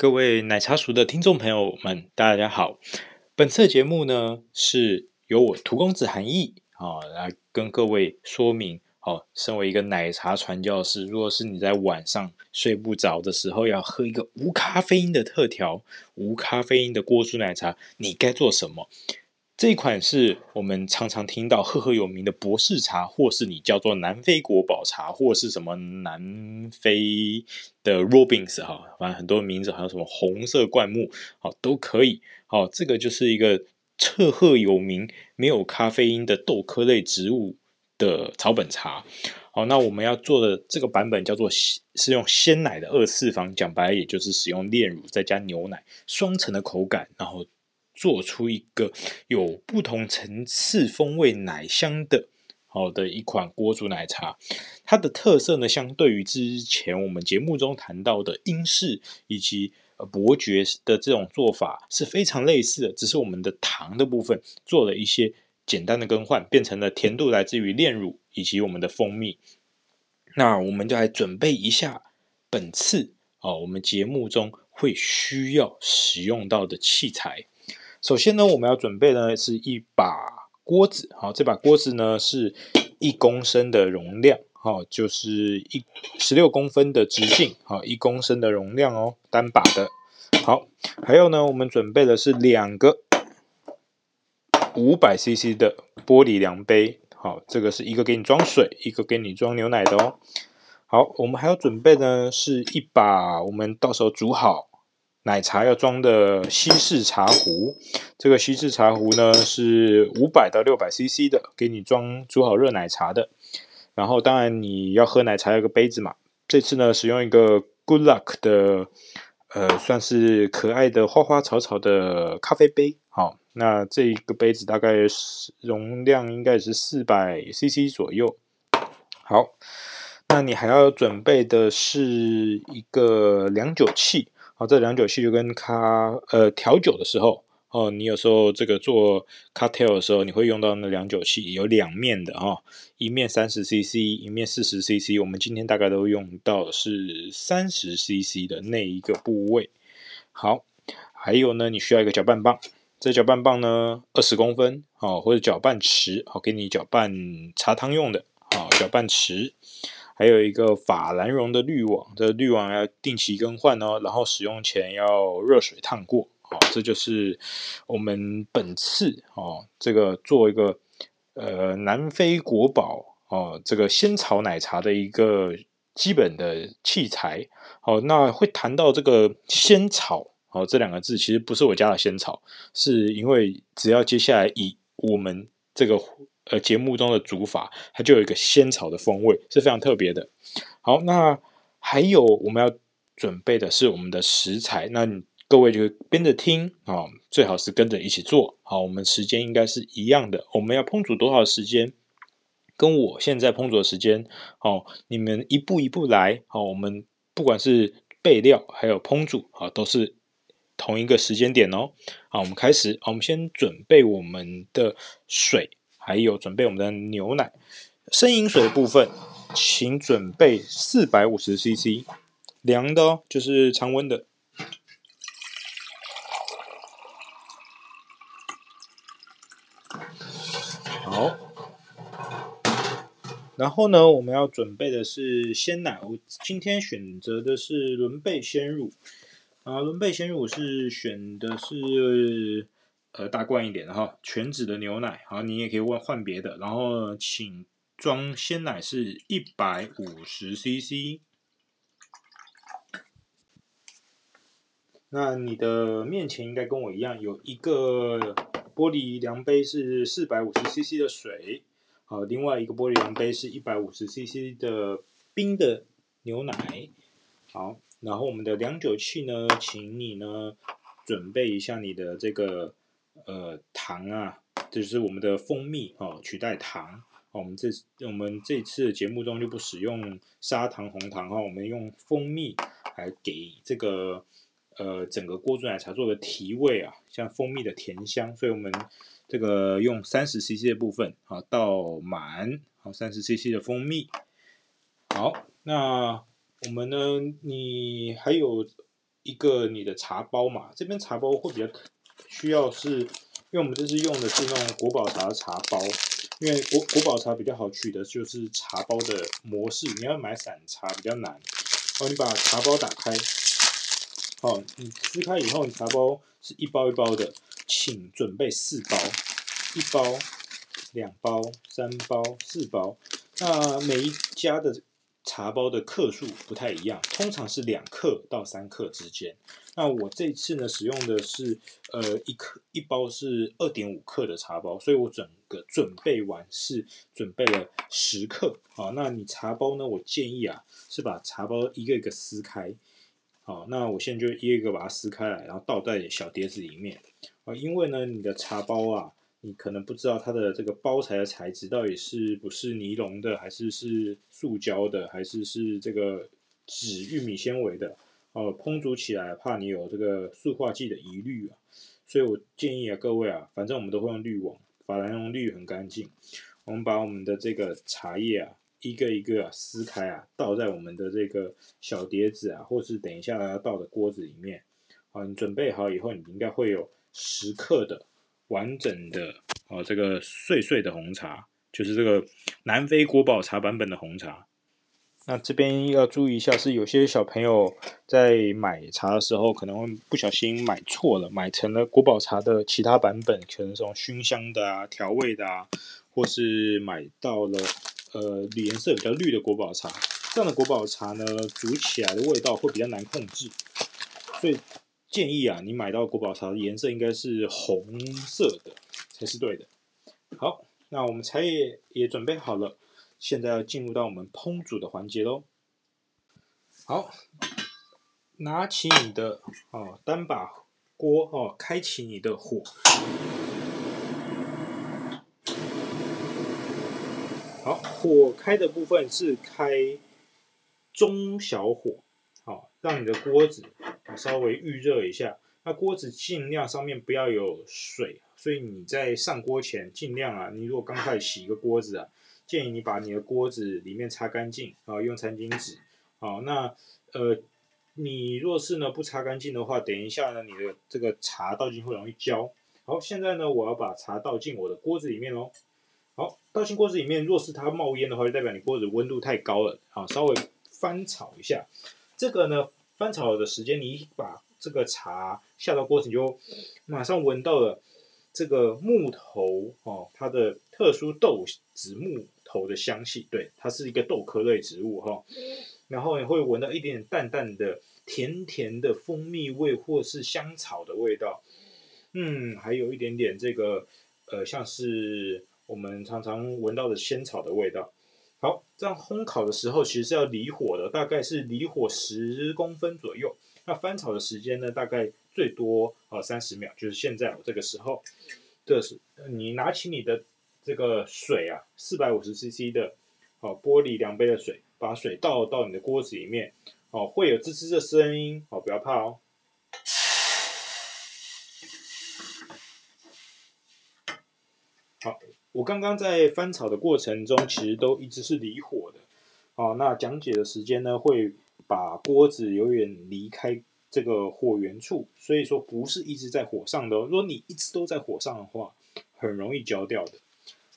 各位奶茶熟的听众朋友们，大家好。本次节目呢，是由我涂公子韩毅啊来跟各位说明。哦，身为一个奶茶传教士，如果是你在晚上睡不着的时候，要喝一个无咖啡因的特调、无咖啡因的锅煮奶茶，你该做什么？这款是我们常常听到赫赫有名的博士茶，或是你叫做南非国宝茶，或是什么南非的 Robins 哈，反正很多名字，还有什么红色灌木，好都可以。好，这个就是一个赫赫有名、没有咖啡因的豆科类植物的草本茶。好，那我们要做的这个版本叫做是用鲜奶的二次方，讲白了也就是使用炼乳再加牛奶双层的口感，然后。做出一个有不同层次风味奶香的好的一款锅煮奶茶，它的特色呢，相对于之前我们节目中谈到的英式以及伯爵的这种做法是非常类似的，只是我们的糖的部分做了一些简单的更换，变成了甜度来自于炼乳以及我们的蜂蜜。那我们就来准备一下本次啊，我们节目中会需要使用到的器材。首先呢，我们要准备的是一把锅子，好，这把锅子呢是一公升的容量，好，就是一十六公分的直径，好，一公升的容量哦，单把的。好，还有呢，我们准备的是两个五百 CC 的玻璃量杯，好，这个是一个给你装水，一个给你装牛奶的哦。好，我们还要准备呢是一把我们到时候煮好。奶茶要装的西式茶壶，这个西式茶壶呢是五百到六百 CC 的，给你装煮好热奶茶的。然后当然你要喝奶茶要个杯子嘛，这次呢使用一个 Good Luck 的，呃，算是可爱的花花草草的咖啡杯。好，那这一个杯子大概是容量应该是四百 CC 左右。好，那你还要准备的是一个量酒器。好，这量酒器就跟咖呃调酒的时候哦，你有时候这个做 cocktail 的时候，你会用到那量酒器，有两面的哈、哦，一面三十 CC，一面四十 CC。我们今天大概都用到是三十 CC 的那一个部位。好，还有呢，你需要一个搅拌棒，这搅拌棒呢二十公分哦，或者搅拌池，好，给你搅拌茶汤用的，好，搅拌池。还有一个法兰绒的滤网，这个滤网要定期更换哦，然后使用前要热水烫过。好，这就是我们本次哦，这个做一个呃南非国宝哦，这个仙草奶茶的一个基本的器材。好，那会谈到这个仙草哦这两个字，其实不是我加的仙草，是因为只要接下来以我们这个。呃，节目中的煮法，它就有一个仙草的风味，是非常特别的。好，那还有我们要准备的是我们的食材，那各位就跟着听啊，最好是跟着一起做。好，我们时间应该是一样的，我们要烹煮多少时间，跟我现在烹煮的时间，好，你们一步一步来。好，我们不管是备料还有烹煮，啊，都是同一个时间点哦。好，我们开始，我们先准备我们的水。还有准备我们的牛奶，生饮水的部分，请准备四百五十 CC，凉的哦，就是常温的。好，然后呢，我们要准备的是鲜奶，我今天选择的是伦贝鲜乳，啊，伦贝鲜乳是选的是。呃，大罐一点的哈，全脂的牛奶，好，你也可以问换别的。然后，请装鲜奶是一百五十 CC。那你的面前应该跟我一样，有一个玻璃量杯是四百五十 CC 的水，好，另外一个玻璃量杯是一百五十 CC 的冰的牛奶。好，然后我们的量酒器呢，请你呢准备一下你的这个呃糖啊，就是我们的蜂蜜哦，取代糖。好，我们这我们这次节目中就不使用砂糖、红糖哈，我们用蜂蜜来给这个呃整个锅煮奶茶做个提味啊，像蜂蜜的甜香，所以我们这个用三十 CC 的部分啊倒满，好三十 CC 的蜂蜜。好，那我们呢？你还有一个你的茶包嘛？这边茶包会比较需要是，因为我们这次用的是那种国宝茶的茶包。因为国国宝茶比较好取的，就是茶包的模式。你要买散茶比较难。好，你把茶包打开，好，你撕开以后，你茶包是一包一包的，请准备四包，一包、两包、三包、四包。那每一家的。茶包的克数不太一样，通常是两克到三克之间。那我这次呢，使用的是呃一克一包是二点五克的茶包，所以我整个准备完是准备了十克。好，那你茶包呢？我建议啊是把茶包一个一个撕开。好，那我现在就一个一个把它撕开来，然后倒在小碟子里面。啊，因为呢你的茶包啊。你可能不知道它的这个包材的材质到底是不是尼龙的，还是是塑胶的，还是是这个纸玉米纤维的哦。烹煮起来怕你有这个塑化剂的疑虑啊，所以我建议啊各位啊，反正我们都会用滤网，法兰绒滤很干净。我们把我们的这个茶叶啊一个一个啊撕开啊，倒在我们的这个小碟子啊，或是等一下要倒的锅子里面。好，你准备好以后，你应该会有十克的。完整的哦，这个碎碎的红茶，就是这个南非国宝茶版本的红茶。那这边要注意一下，是有些小朋友在买茶的时候，可能会不小心买错了，买成了国宝茶的其他版本，可能这种熏香的啊、调味的啊，或是买到了呃颜色比较绿的国宝茶。这样的国宝茶呢，煮起来的味道会比较难控制，所以。建议啊，你买到国宝茶的颜色应该是红色的才是对的。好，那我们茶叶也准备好了，现在要进入到我们烹煮的环节喽。好，拿起你的哦单把锅哦，开启你的火。好，火开的部分是开中小火，让你的锅子。稍微预热一下，那锅子尽量上面不要有水，所以你在上锅前尽量啊，你如果刚开始洗一个锅子啊，建议你把你的锅子里面擦干净啊，用餐巾纸。好，那呃，你若是呢不擦干净的话，等一下呢你的这个茶倒进会容易焦。好，现在呢我要把茶倒进我的锅子里面喽。好，倒进锅子里面，若是它冒烟的话，就代表你锅子温度太高了。好，稍微翻炒一下，这个呢。翻炒的时间，你把这个茶下到锅子，你就马上闻到了这个木头哦，它的特殊豆子木头的香气。对，它是一个豆科类植物哈、哦。然后你会闻到一点点淡淡的甜甜的蜂蜜味，或是香草的味道。嗯，还有一点点这个呃，像是我们常常闻到的仙草的味道。好，这样烘烤的时候其实是要离火的，大概是离火十公分左右。那翻炒的时间呢，大概最多啊三十秒，就是现在我这个时候，这是你拿起你的这个水啊，四百五十 CC 的，好玻璃量杯的水，把水倒到你的锅子里面，哦，会有滋滋的声音，哦，不要怕哦。好。我刚刚在翻炒的过程中，其实都一直是离火的。哦，那讲解的时间呢，会把锅子有点离开这个火源处，所以说不是一直在火上的哦。如果你一直都在火上的话，很容易焦掉的。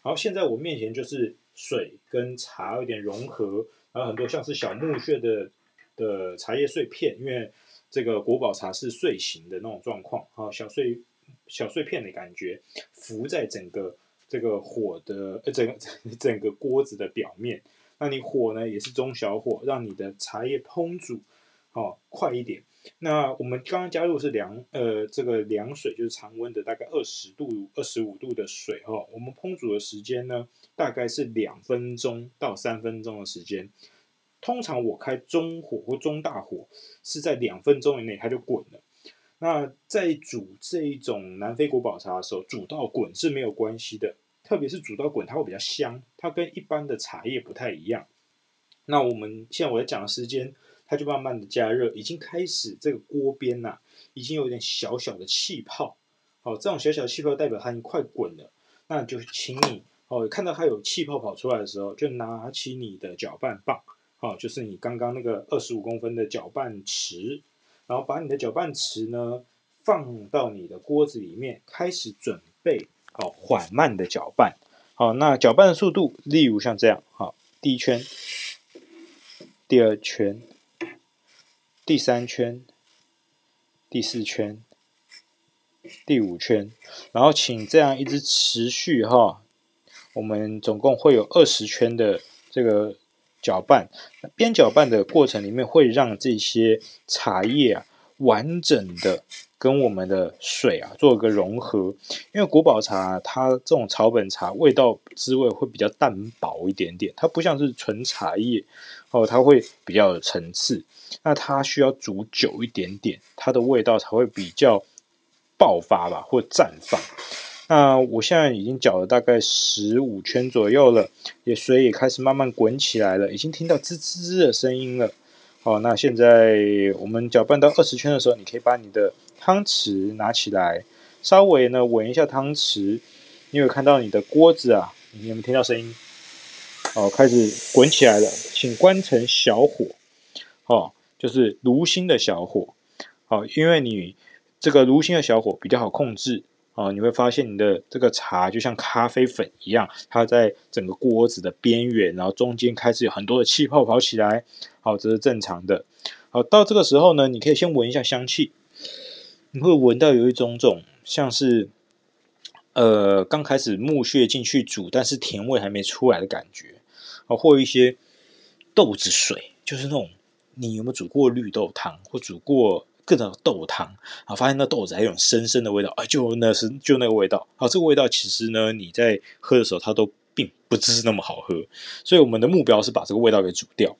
好，现在我面前就是水跟茶有点融合，然后很多像是小木屑的的茶叶碎片，因为这个国宝茶是碎形的那种状况，啊，小碎小碎片的感觉浮在整个。这个火的呃，整个 整个锅子的表面，那你火呢也是中小火，让你的茶叶烹煮哦快一点。那我们刚刚加入是凉呃这个凉水，就是常温的大概二十度、二十五度的水、哦。我们烹煮的时间呢大概是两分钟到三分钟的时间。通常我开中火或中大火是在两分钟以内它就滚了。那在煮这一种南非国宝茶的时候，煮到滚是没有关系的，特别是煮到滚它会比较香，它跟一般的茶叶不太一样。那我们现在我在讲的时间，它就慢慢的加热，已经开始这个锅边呐、已经有点小小的气泡。好，这种小小的气泡代表它已经快滚了。那就请你哦，看到它有气泡跑出来的时候，就拿起你的搅拌棒，好，就是你刚刚那个二十五公分的搅拌池，然后把你的搅拌池呢放到你的锅子里面，开始准备好缓慢的搅拌。好，那搅拌的速度，例如像这样，好，第一圈。第二圈，第三圈，第四圈，第五圈，然后请这样一直持续哈，我们总共会有二十圈的这个搅拌。边搅拌的过程里面，会让这些茶叶啊完整的跟我们的水啊做一个融合。因为国宝茶它这种草本茶味道滋味会比较淡薄一点点，它不像是纯茶叶。哦，它会比较有层次，那它需要煮久一点点，它的味道才会比较爆发吧，或绽放。那我现在已经搅了大概十五圈左右了，也水也开始慢慢滚起来了，已经听到滋滋滋的声音了。好，那现在我们搅拌到二十圈的时候，你可以把你的汤匙拿起来，稍微呢闻一下汤匙，你有看到你的锅子啊？你有没有听到声音？哦，开始滚起来了，请关成小火，哦，就是炉心的小火，哦，因为你这个炉心的小火比较好控制，哦，你会发现你的这个茶就像咖啡粉一样，它在整个锅子的边缘，然后中间开始有很多的气泡跑起来，好，这是正常的。好，到这个时候呢，你可以先闻一下香气，你会闻到有一种种像是。呃，刚开始木屑进去煮，但是甜味还没出来的感觉，啊，或一些豆子水，就是那种你有没有煮过绿豆汤，或煮过各种豆汤，啊，发现那豆子还有种深深的味道，啊，就那是就那个味道，啊，这个味道其实呢，你在喝的时候它都并不只是那么好喝，所以我们的目标是把这个味道给煮掉。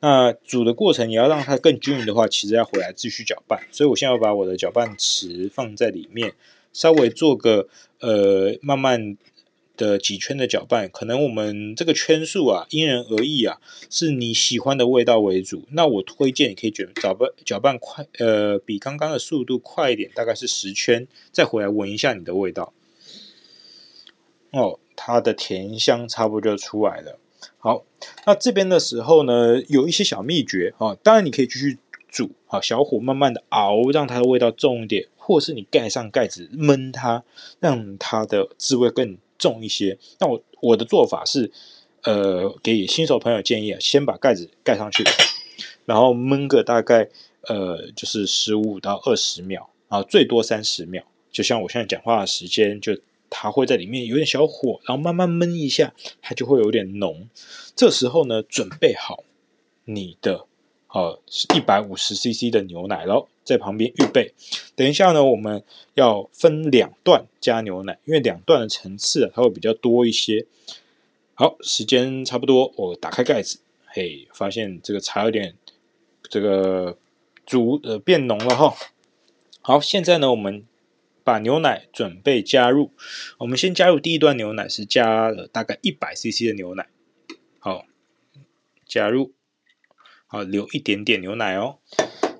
那煮的过程你要让它更均匀的话，其实要回来继续搅拌，所以我现在要把我的搅拌池放在里面。稍微做个呃，慢慢的几圈的搅拌，可能我们这个圈数啊，因人而异啊，是你喜欢的味道为主。那我推荐你可以卷搅拌搅拌快，呃，比刚刚的速度快一点，大概是十圈，再回来闻一下你的味道。哦，它的甜香差不多就出来了。好，那这边的时候呢，有一些小秘诀啊、当然你可以继续煮，啊，小火慢慢的熬，让它的味道重一点。或是你盖上盖子焖它，让它的滋味更重一些。那我我的做法是，呃，给新手朋友建议啊，先把盖子盖上去，然后焖个大概呃，就是十五到二十秒，然后最多三十秒。就像我现在讲话的时间，就它会在里面有点小火，然后慢慢焖一下，它就会有点浓。这时候呢，准备好你的。哦，是一百五十 CC 的牛奶喽，在旁边预备。等一下呢，我们要分两段加牛奶，因为两段的层次啊，它会比较多一些。好，时间差不多，我打开盖子，嘿，发现这个茶有点这个煮呃变浓了哈。好，现在呢，我们把牛奶准备加入。我们先加入第一段牛奶，是加了大概一百 CC 的牛奶。好，加入。啊，留一点点牛奶哦。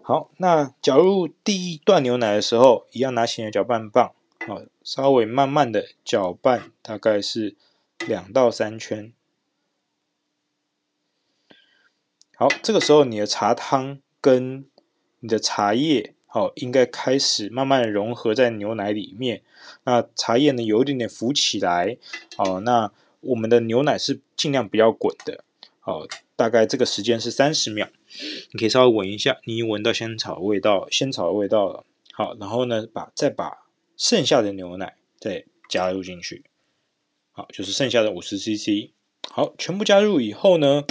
好，那搅入第一段牛奶的时候，一样拿起你的搅拌棒，好，稍微慢慢的搅拌，大概是两到三圈。好，这个时候你的茶汤跟你的茶叶，好，应该开始慢慢的融合在牛奶里面。那茶叶呢，有一点点浮起来。好，那我们的牛奶是尽量不要滚的。好。大概这个时间是三十秒，你可以稍微闻一下，你闻到仙草味道，仙草的味道了。好，然后呢，把再把剩下的牛奶再加入进去，好，就是剩下的五十 CC。好，全部加入以后呢，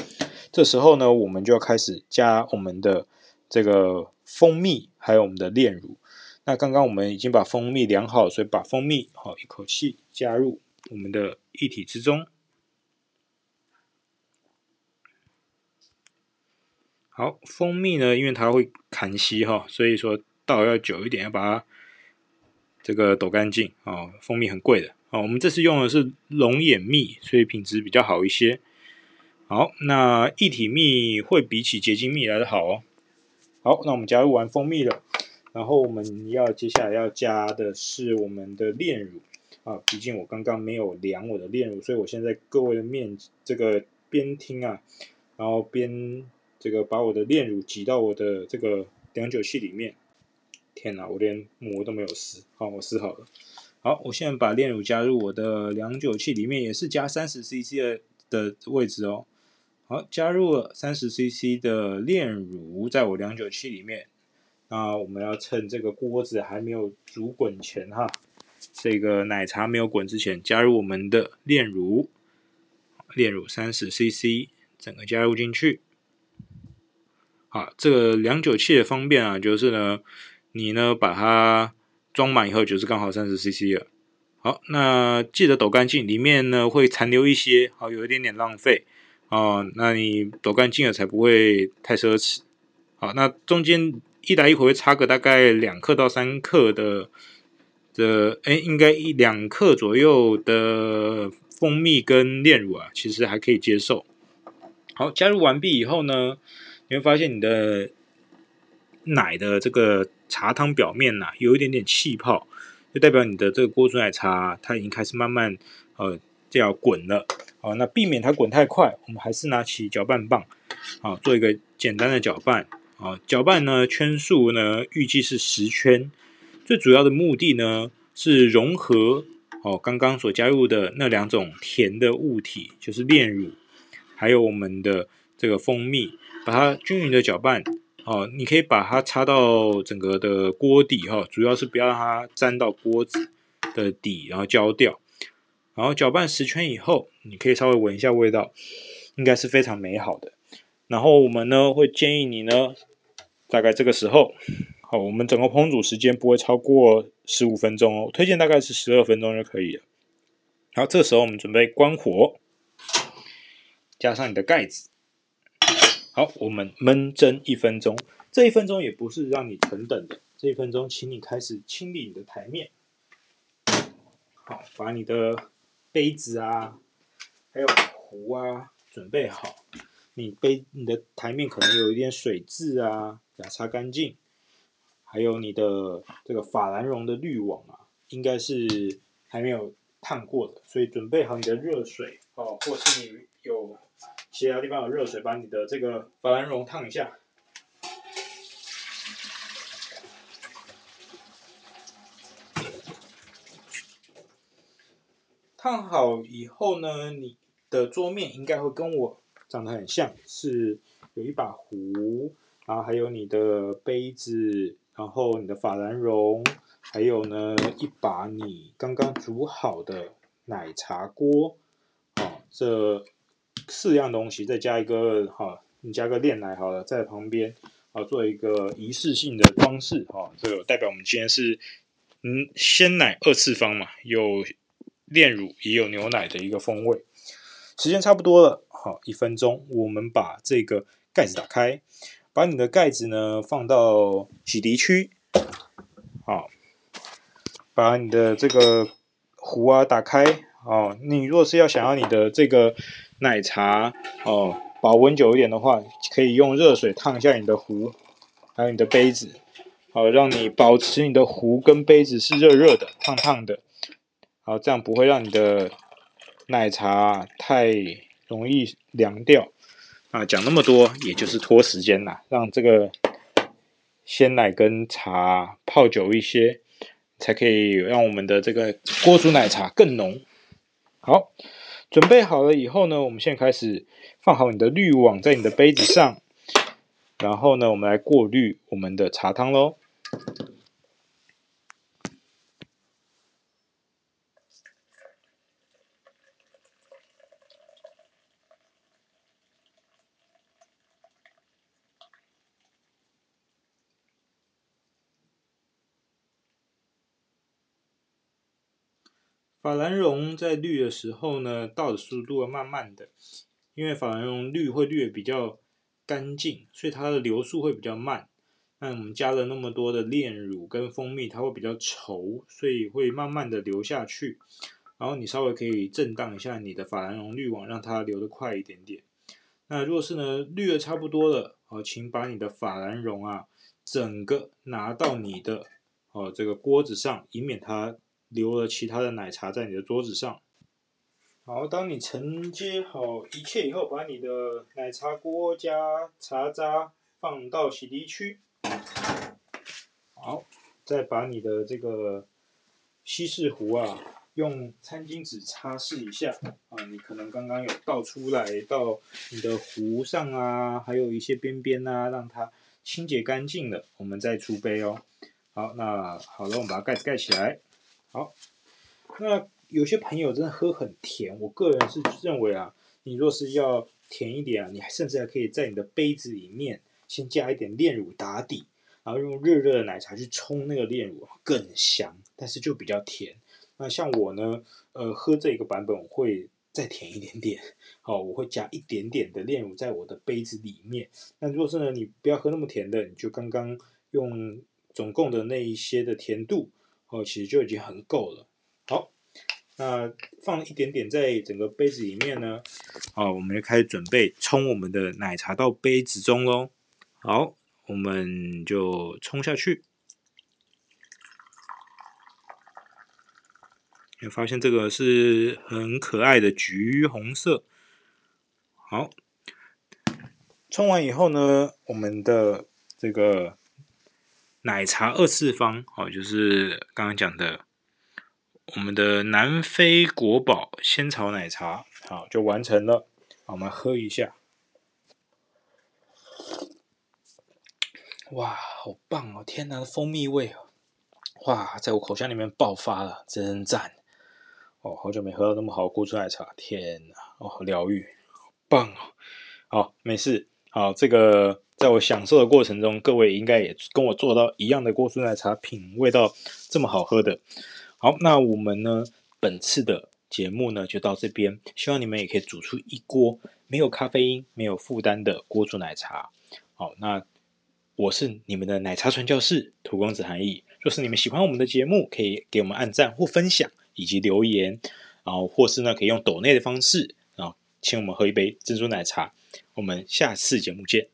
这时候呢，我们就要开始加我们的这个蜂蜜，还有我们的炼乳。那刚刚我们已经把蜂蜜量好，所以把蜂蜜好一口气加入我们的液体之中。好，蜂蜜呢，因为它会砍息哈，所以说倒要久一点，要把它这个抖干净哦。蜂蜜很贵的哦，我们这次用的是龙眼蜜，所以品质比较好一些。好，那液体蜜会比起结晶蜜来的好哦。好，那我们加入完蜂蜜了，然后我们要接下来要加的是我们的炼乳啊。毕竟我刚刚没有量我的炼乳，所以我现在各位的面这个边听啊，然后边这个把我的炼乳挤到我的这个量酒器里面。天哪，我连膜都没有撕，好，我撕好了。好，我现在把炼乳加入我的量酒器里面，也是加三十 CC 的的位置哦。好，加入了三十 CC 的炼乳，在我量酒器里面。那我们要趁这个锅子还没有煮滚前哈，这个奶茶没有滚之前，加入我们的炼乳。炼乳三十 CC，整个加入进去。好，这个量酒器的方便啊，就是呢，你呢把它装满以后，就是刚好三十 CC 了。好，那记得抖干净，里面呢会残留一些，好，有一点点浪费。哦，那你抖干净了才不会太奢侈。好，那中间一来一回会差个大概两克到三克的的，哎，应该一两克左右的蜂蜜跟炼乳啊，其实还可以接受。好，加入完毕以后呢，你会发现你的奶的这个茶汤表面呐、有一点点气泡，就代表你的这个锅煮奶茶它已经开始慢慢呃就要滚了。好，那避免它滚太快，我们还是拿起搅拌棒，好，做一个简单的搅拌。好，搅拌呢，圈数呢，预计是十圈。最主要的目的呢，是融合哦，刚刚所加入的那两种甜的物体，就是炼乳，还有我们的这个蜂蜜，把它均匀的搅拌。哦，你可以把它插到整个的锅底哈，主要是不要让它沾到锅子的底，然后焦掉。然后搅拌十圈以后，你可以稍微闻一下味道，应该是非常美好的。然后我们呢会建议你呢，大概这个时候，好，我们整个烹煮时间不会超过十五分钟哦，推荐大概是十二分钟就可以了。然后，这时候我们准备关火，加上你的盖子。好，我们焖蒸一分钟。这一分钟也不是让你等等的，这一分钟，请你开始清理你的台面。好，把你的。杯子啊，还有壶啊，准备好。你杯你的台面可能有一点水渍啊，给它擦干净。还有你的这个法兰绒的滤网啊，应该是还没有烫过的，所以准备好你的热水哦，或是你有其他地方有热水，把你的这个法兰绒烫一下。烫好以后呢，你的桌面应该会跟我长得很像，是有一把壶，然后还有你的杯子，然后你的法兰绒，还有呢一把你刚刚煮好的奶茶锅，好，这四样东西再加一个哈，你加个炼奶好了，在旁边啊做一个仪式性的装饰，哈，这个代表我们今天是嗯鲜奶二次方嘛，有。炼乳也有牛奶的一个风味，时间差不多了，好，一分钟，我们把这个盖子打开，把你的盖子呢放到洗涤区，好，把你的这个壶啊打开，哦，你若是要想要你的这个奶茶哦保温久一点的话，可以用热水烫一下你的壶，还有你的杯子，好，让你保持你的壶跟杯子是热热的、烫烫的。好，这样不会让你的奶茶太容易凉掉啊！讲那么多，也就是拖时间啦，让这个鲜奶跟茶泡久一些，才可以让我们的这个锅煮奶茶更浓。好，准备好了以后呢，我们现在开始放好你的滤网在你的杯子上，然后呢，我们来过滤我们的茶汤喽。法兰绒在滤的时候呢，倒的速度要慢慢的，因为法兰绒滤会滤的比较干净，所以它的流速会比较慢。那我们加了那么多的炼乳跟蜂蜜，它会比较稠，所以会慢慢的流下去。然后你稍微可以震荡一下你的法兰绒滤网，让它流得快一点点。那如果是呢，滤的差不多了，好，请把你的法兰绒啊，整个拿到你的哦这个锅子上，以免它留了其他的奶茶在你的桌子上。好，当你承接好一切以后，把你的奶茶锅加茶渣放到洗涤区。好，再把你的这个稀释壶啊。用餐巾纸擦拭一下啊，你可能刚刚有倒出来到你的壶上啊，还有一些边边啊，让它清洁干净了，我们再出杯哦。好，那好了，我们把盖子盖起来。好，那有些朋友真的喝很甜，我个人是认为啊，你若是要甜一点啊，你还甚至还可以在你的杯子里面先加一点炼乳打底，然后用热热的奶茶去冲那个炼乳，更香，但是就比较甜。那像我呢，呃，喝这个版本我会再甜一点点，好，我会加一点点的炼乳在我的杯子里面。那如果是呢，你不要喝那么甜的，你就刚刚用总共的那一些的甜度，哦，其实就已经很够了。好，那放一点点在整个杯子里面呢，好，我们就开始准备冲我们的奶茶到杯子中喽。好，我们就冲下去。你发现这个是很可爱的橘红色。好，冲完以后呢，我们的这个奶茶二次方，哦，就是刚刚讲的我们的南非国宝仙草奶茶，好，就完成了。我们喝一下。哇，好棒哦！天哪，蜂蜜味，哇，在我口腔里面爆发了，真赞。哦，好久没喝到那么好的锅煮奶茶，天哪，哦，疗愈，好棒哦！好，没事，好，这个在我享受的过程中，各位应该也跟我做到一样的锅煮奶茶品味到这么好喝的。好，那我们呢，本次的节目呢就到这边，希望你们也可以煮出一锅没有咖啡因、没有负担的锅煮奶茶。好，那我是你们的奶茶传教士荼公子韩毅。若是你们喜欢我们的节目，可以给我们按赞或分享。以及留言，然后或是呢，可以用抖内的方式，然后请我们喝一杯珍珠奶茶。我们下次节目见。